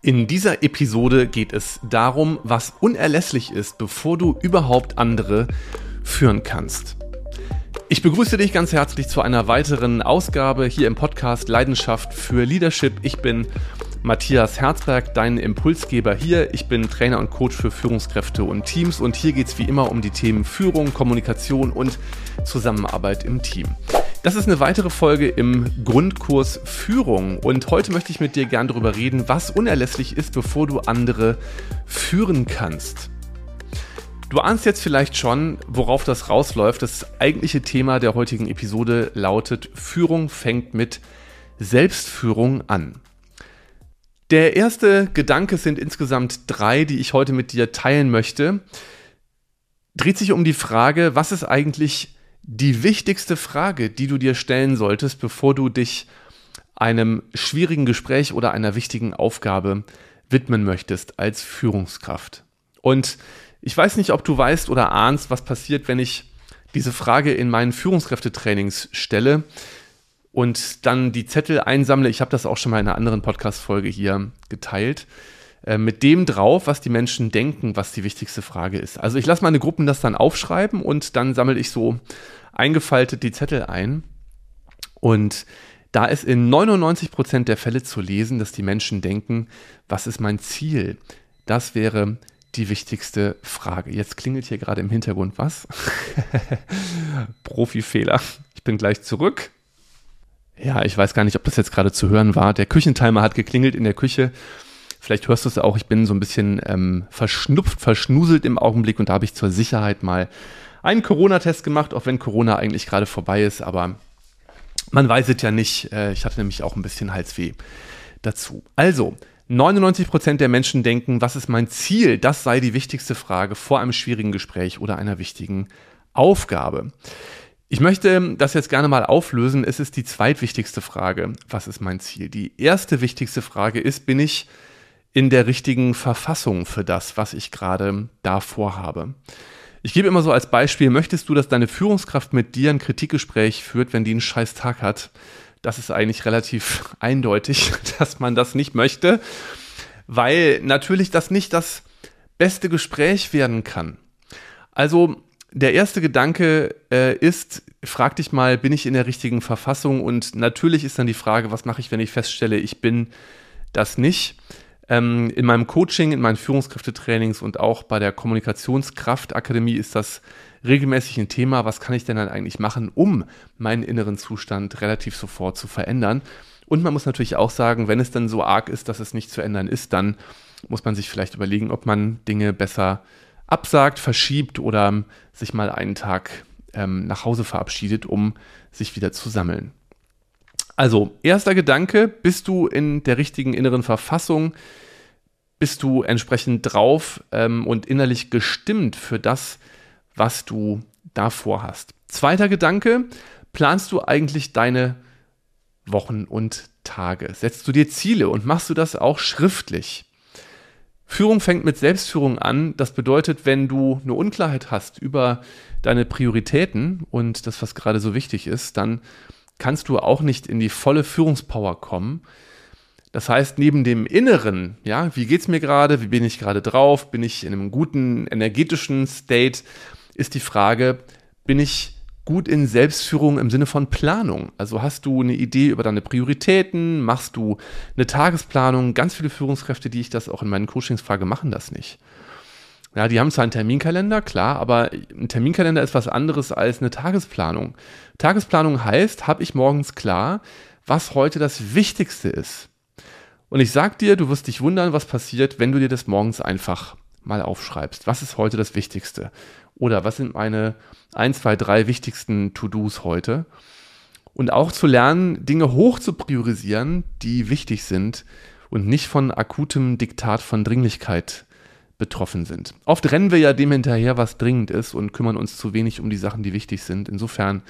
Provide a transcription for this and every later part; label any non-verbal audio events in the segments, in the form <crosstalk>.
In dieser Episode geht es darum, was unerlässlich ist, bevor du überhaupt andere führen kannst. Ich begrüße dich ganz herzlich zu einer weiteren Ausgabe hier im Podcast Leidenschaft für Leadership. Ich bin Matthias Herzberg, dein Impulsgeber hier. Ich bin Trainer und Coach für Führungskräfte und Teams und hier geht es wie immer um die Themen Führung, Kommunikation und Zusammenarbeit im Team. Das ist eine weitere Folge im Grundkurs Führung und heute möchte ich mit dir gern darüber reden, was unerlässlich ist, bevor du andere führen kannst. Du ahnst jetzt vielleicht schon, worauf das rausläuft. Das eigentliche Thema der heutigen Episode lautet, Führung fängt mit Selbstführung an. Der erste Gedanke sind insgesamt drei, die ich heute mit dir teilen möchte. Dreht sich um die Frage, was ist eigentlich die wichtigste Frage, die du dir stellen solltest, bevor du dich einem schwierigen Gespräch oder einer wichtigen Aufgabe widmen möchtest als Führungskraft. Und ich weiß nicht, ob du weißt oder ahnst, was passiert, wenn ich diese Frage in meinen Führungskräftetrainings stelle und dann die Zettel einsammle. Ich habe das auch schon mal in einer anderen Podcast-Folge hier geteilt. Äh, mit dem drauf, was die Menschen denken, was die wichtigste Frage ist. Also ich lasse meine Gruppen das dann aufschreiben und dann sammle ich so eingefaltet die Zettel ein. Und da ist in 99 Prozent der Fälle zu lesen, dass die Menschen denken, was ist mein Ziel? Das wäre die wichtigste Frage. Jetzt klingelt hier gerade im Hintergrund was. <laughs> Profi-Fehler. Ich bin gleich zurück. Ja, ich weiß gar nicht, ob das jetzt gerade zu hören war. Der Küchentimer hat geklingelt in der Küche. Vielleicht hörst du es auch, ich bin so ein bisschen ähm, verschnupft, verschnuselt im Augenblick und da habe ich zur Sicherheit mal einen Corona-Test gemacht, auch wenn Corona eigentlich gerade vorbei ist, aber man weiß es ja nicht. Äh, ich hatte nämlich auch ein bisschen Halsweh dazu. Also, 99% der Menschen denken, was ist mein Ziel? Das sei die wichtigste Frage vor einem schwierigen Gespräch oder einer wichtigen Aufgabe. Ich möchte das jetzt gerne mal auflösen. Es ist die zweitwichtigste Frage. Was ist mein Ziel? Die erste wichtigste Frage ist, bin ich in der richtigen Verfassung für das, was ich gerade da vorhabe? Ich gebe immer so als Beispiel, möchtest du, dass deine Führungskraft mit dir ein Kritikgespräch führt, wenn die einen scheiß Tag hat? Das ist eigentlich relativ <laughs> eindeutig, <laughs> dass man das nicht möchte, weil natürlich das nicht das beste Gespräch werden kann. Also der erste Gedanke äh, ist, frag dich mal, bin ich in der richtigen Verfassung? Und natürlich ist dann die Frage, was mache ich, wenn ich feststelle, ich bin das nicht? Ähm, in meinem Coaching, in meinen Führungskräftetrainings und auch bei der Kommunikationskraftakademie ist das regelmäßig ein Thema. Was kann ich denn dann eigentlich machen, um meinen inneren Zustand relativ sofort zu verändern? Und man muss natürlich auch sagen, wenn es dann so arg ist, dass es nicht zu ändern ist, dann muss man sich vielleicht überlegen, ob man Dinge besser absagt, verschiebt oder sich mal einen Tag ähm, nach Hause verabschiedet, um sich wieder zu sammeln. Also, erster Gedanke, bist du in der richtigen inneren Verfassung? Bist du entsprechend drauf ähm, und innerlich gestimmt für das, was du davor hast? Zweiter Gedanke, planst du eigentlich deine Wochen und Tage? Setzt du dir Ziele und machst du das auch schriftlich? Führung fängt mit Selbstführung an. Das bedeutet, wenn du eine Unklarheit hast über deine Prioritäten und das, was gerade so wichtig ist, dann kannst du auch nicht in die volle Führungspower kommen. Das heißt, neben dem Inneren, ja, wie geht's mir gerade, wie bin ich gerade drauf, bin ich in einem guten energetischen State, ist die Frage, bin ich gut in Selbstführung im Sinne von Planung. Also hast du eine Idee über deine Prioritäten, machst du eine Tagesplanung. Ganz viele Führungskräfte, die ich das auch in meinen Coachings frage, machen das nicht. Ja, die haben zwar einen Terminkalender, klar, aber ein Terminkalender ist was anderes als eine Tagesplanung. Tagesplanung heißt, habe ich morgens klar, was heute das Wichtigste ist. Und ich sag dir, du wirst dich wundern, was passiert, wenn du dir das morgens einfach mal aufschreibst. Was ist heute das Wichtigste? Oder was sind meine 1, 2, 3 wichtigsten To-Dos heute? Und auch zu lernen, Dinge hoch zu priorisieren, die wichtig sind und nicht von akutem Diktat von Dringlichkeit betroffen sind. Oft rennen wir ja dem hinterher, was dringend ist und kümmern uns zu wenig um die Sachen, die wichtig sind. Insofern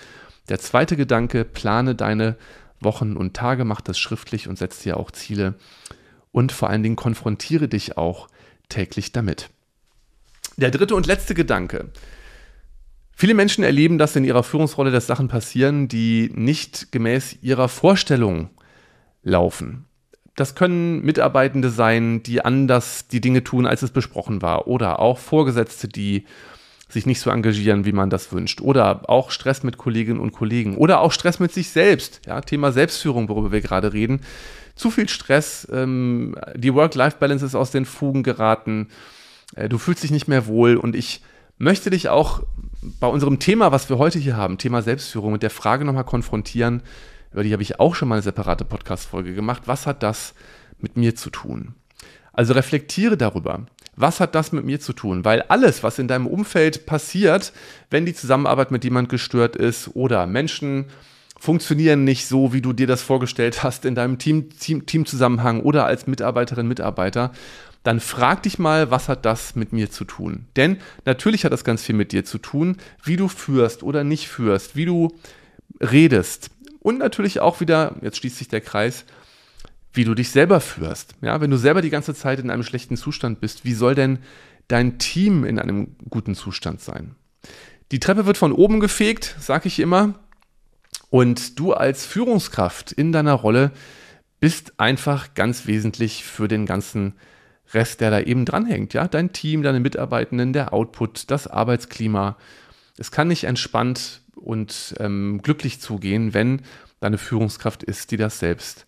der zweite Gedanke, plane deine Wochen und Tage, mach das schriftlich und setz dir auch Ziele und vor allen Dingen konfrontiere dich auch täglich damit. Der dritte und letzte Gedanke. Viele Menschen erleben, dass in ihrer Führungsrolle dass Sachen passieren, die nicht gemäß ihrer Vorstellung laufen. Das können Mitarbeitende sein, die anders die Dinge tun, als es besprochen war. Oder auch Vorgesetzte, die sich nicht so engagieren, wie man das wünscht. Oder auch Stress mit Kolleginnen und Kollegen. Oder auch Stress mit sich selbst. Ja, Thema Selbstführung, worüber wir gerade reden. Zu viel Stress, ähm, die Work-Life-Balance ist aus den Fugen geraten. Äh, du fühlst dich nicht mehr wohl. Und ich möchte dich auch bei unserem Thema, was wir heute hier haben, Thema Selbstführung, mit der Frage nochmal konfrontieren, über die habe ich auch schon mal eine separate Podcast-Folge gemacht. Was hat das mit mir zu tun? Also reflektiere darüber. Was hat das mit mir zu tun? Weil alles, was in deinem Umfeld passiert, wenn die Zusammenarbeit mit jemand gestört ist oder Menschen funktionieren nicht so, wie du dir das vorgestellt hast in deinem Team, Team, Teamzusammenhang oder als Mitarbeiterin, Mitarbeiter, dann frag dich mal, was hat das mit mir zu tun? Denn natürlich hat das ganz viel mit dir zu tun, wie du führst oder nicht führst, wie du redest, und natürlich auch wieder, jetzt schließt sich der Kreis, wie du dich selber führst. Ja, wenn du selber die ganze Zeit in einem schlechten Zustand bist, wie soll denn dein Team in einem guten Zustand sein? Die Treppe wird von oben gefegt, sage ich immer. Und du als Führungskraft in deiner Rolle bist einfach ganz wesentlich für den ganzen Rest, der da eben dranhängt. Ja, dein Team, deine Mitarbeitenden, der Output, das Arbeitsklima. Es kann nicht entspannt und ähm, glücklich zugehen, wenn deine Führungskraft ist, die das selbst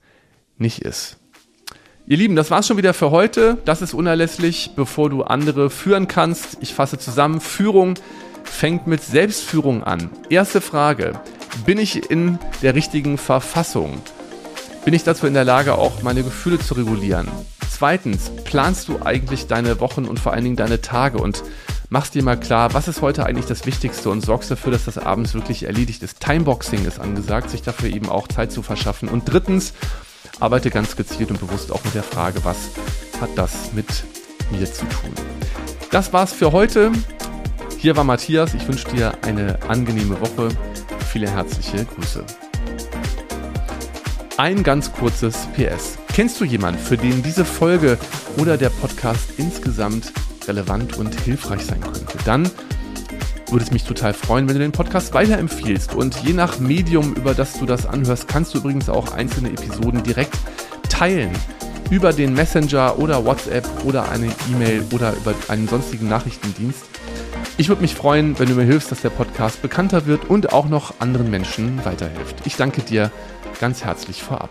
nicht ist. Ihr Lieben, das war's schon wieder für heute. Das ist unerlässlich, bevor du andere führen kannst. Ich fasse zusammen. Führung fängt mit Selbstführung an. Erste Frage. Bin ich in der richtigen Verfassung? Bin ich dazu in der Lage, auch meine Gefühle zu regulieren? Zweitens, planst du eigentlich deine Wochen und vor allen Dingen deine Tage und machst dir mal klar, was ist heute eigentlich das Wichtigste und sorgst dafür, dass das abends wirklich erledigt ist. Timeboxing ist angesagt, sich dafür eben auch Zeit zu verschaffen. Und drittens, arbeite ganz gezielt und bewusst auch mit der Frage, was hat das mit mir zu tun. Das war's für heute. Hier war Matthias. Ich wünsche dir eine angenehme Woche. Viele herzliche Grüße. Ein ganz kurzes PS. Kennst du jemanden, für den diese Folge oder der Podcast insgesamt relevant und hilfreich sein könnte, dann würde es mich total freuen, wenn du den Podcast weiterempfiehlst. Und je nach Medium, über das du das anhörst, kannst du übrigens auch einzelne Episoden direkt teilen. Über den Messenger oder WhatsApp oder eine E-Mail oder über einen sonstigen Nachrichtendienst. Ich würde mich freuen, wenn du mir hilfst, dass der Podcast bekannter wird und auch noch anderen Menschen weiterhilft. Ich danke dir ganz herzlich vorab.